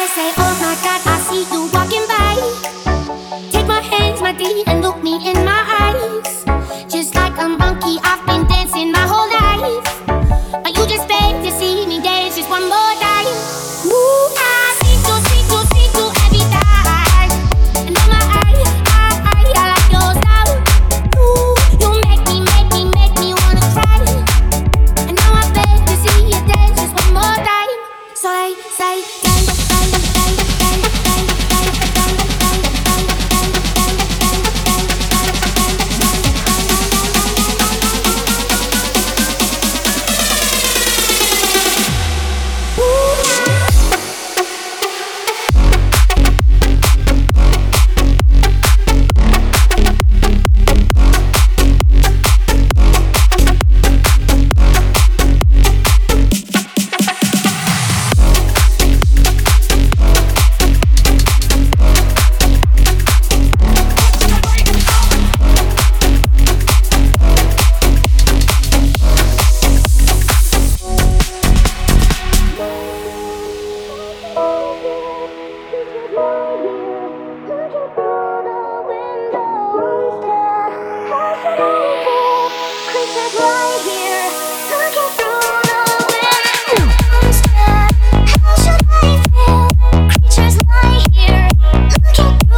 Oh Take my hands, my D, and look me in my eyes You.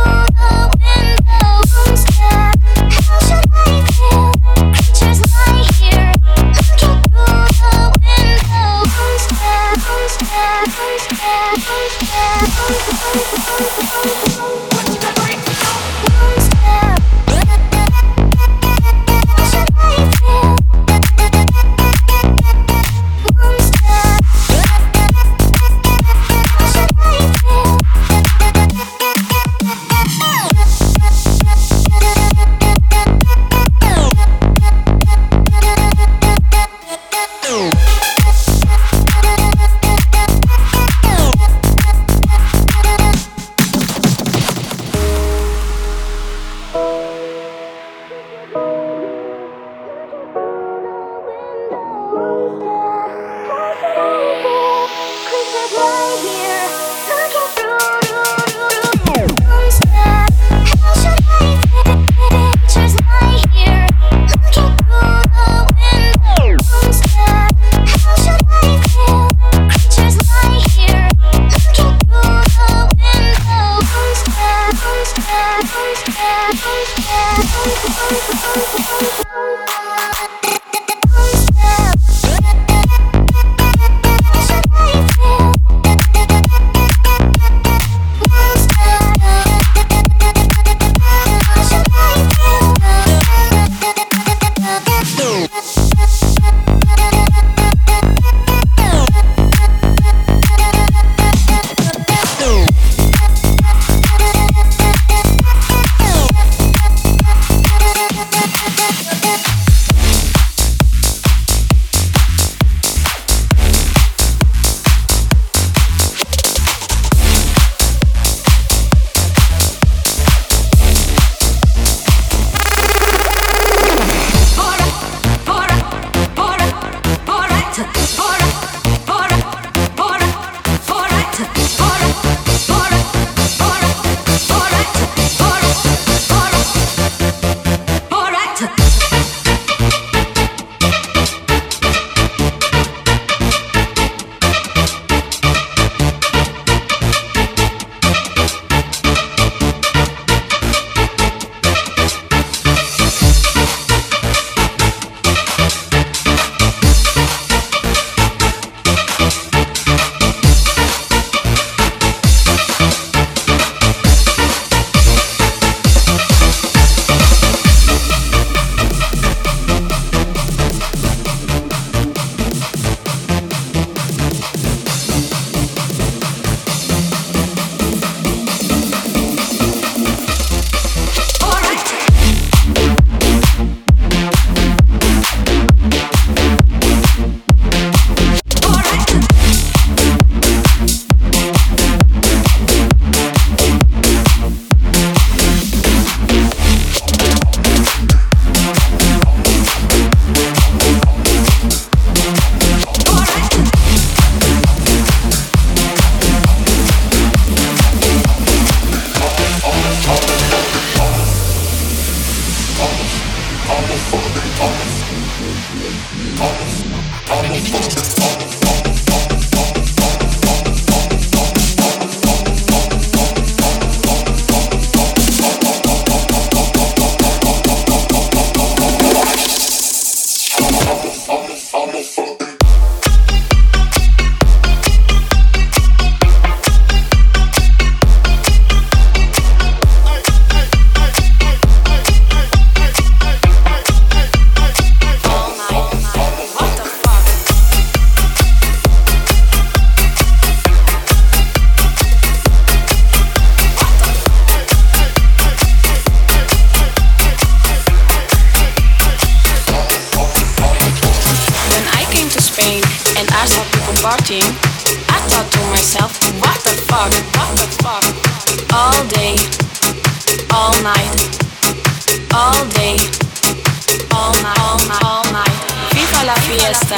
fiesta,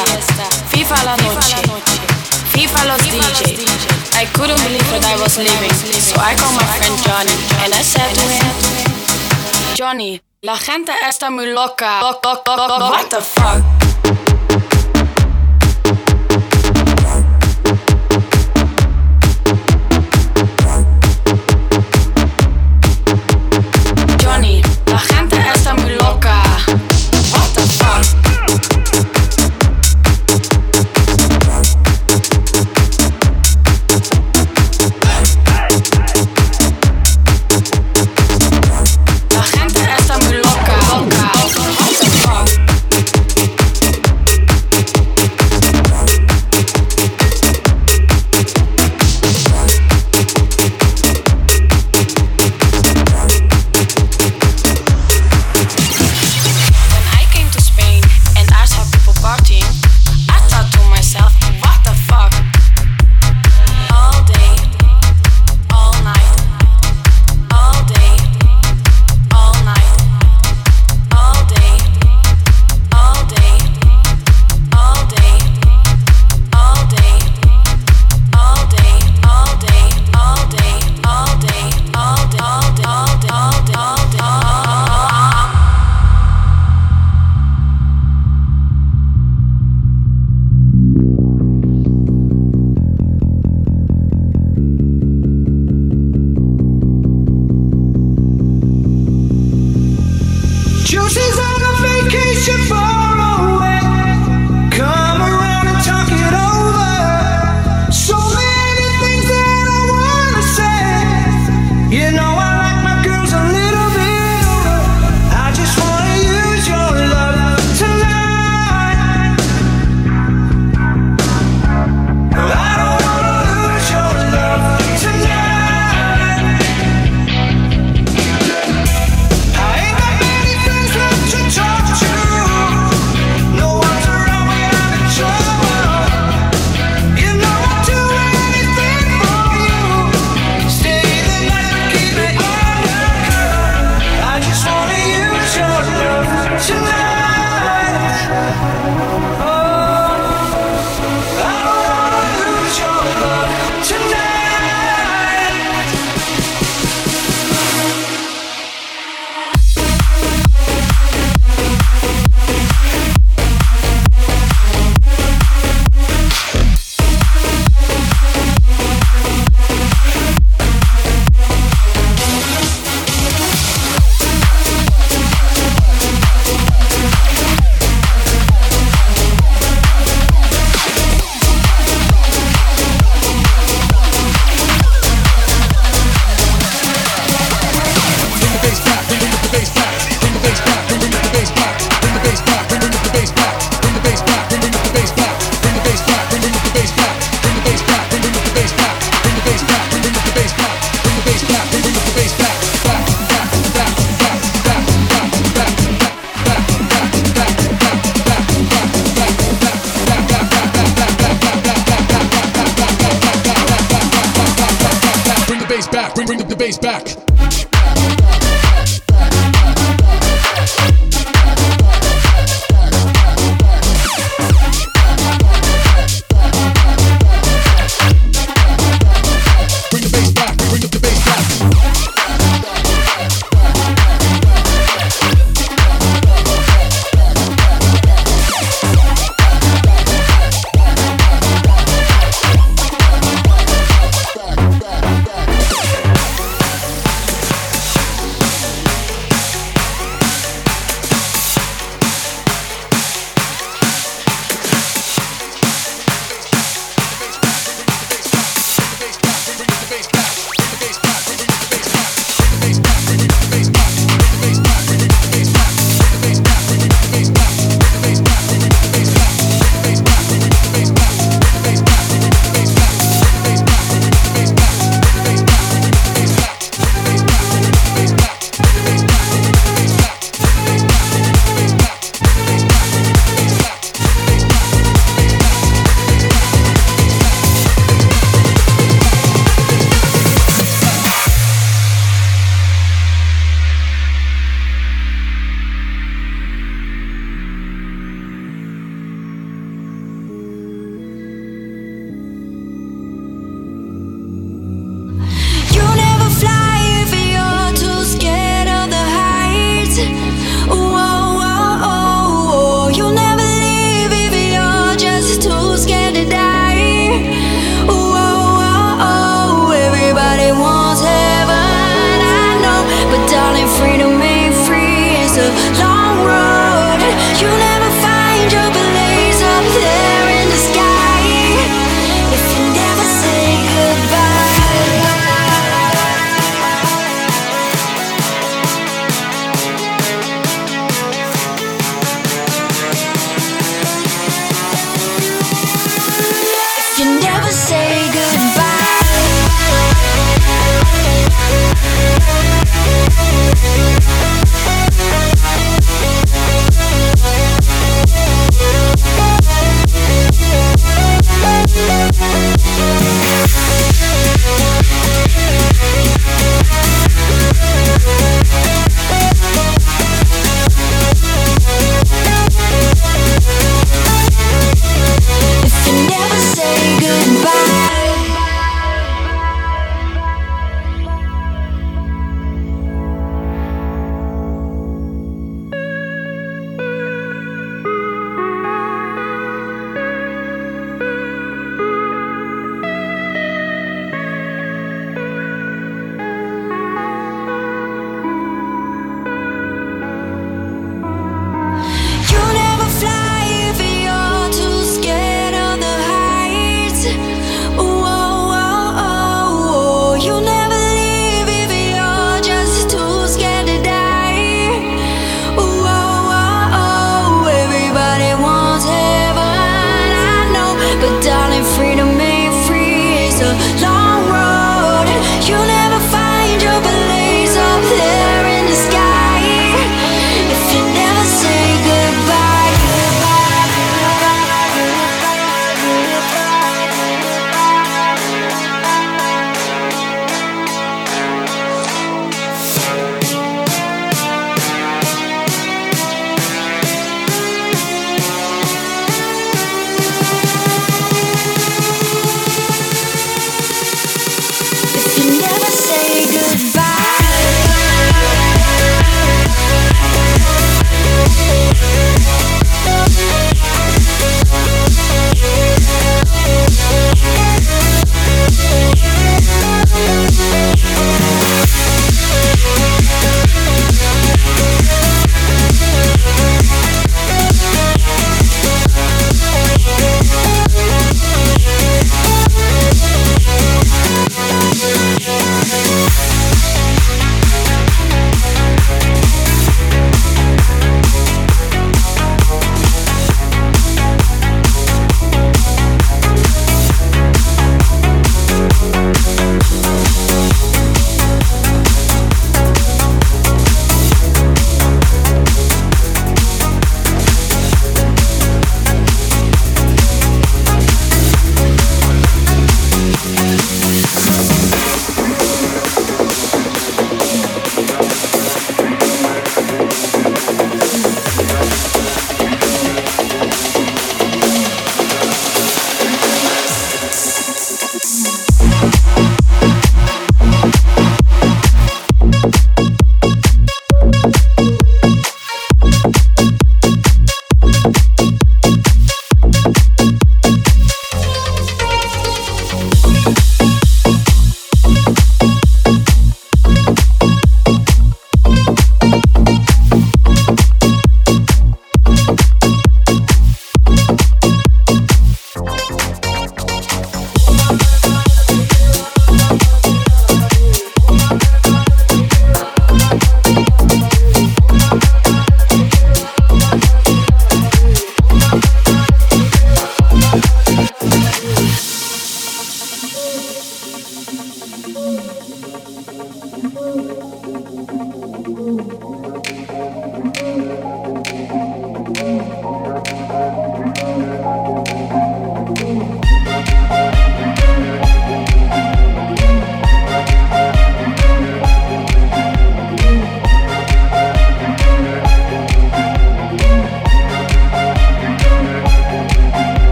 FIFA la noche, FIFA los DJ. I couldn't believe that I was leaving, so I called my friend Johnny and I said to him, Johnny, la gente está muy loca. What the fuck?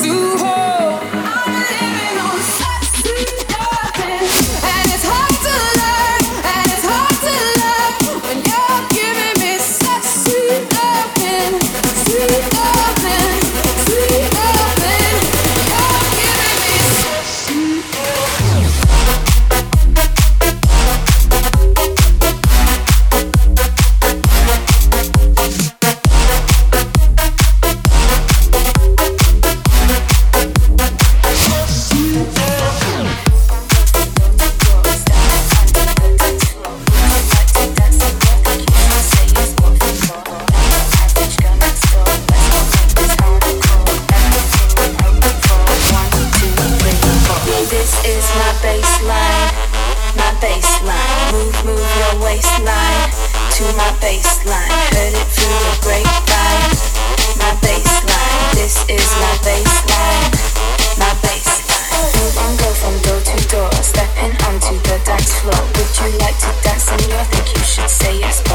you to my. Heard it through the grapevine. My. This is my. My. Move go from door to door. Stepping onto the dance floor. Would you like to dance? And you think you should say yes.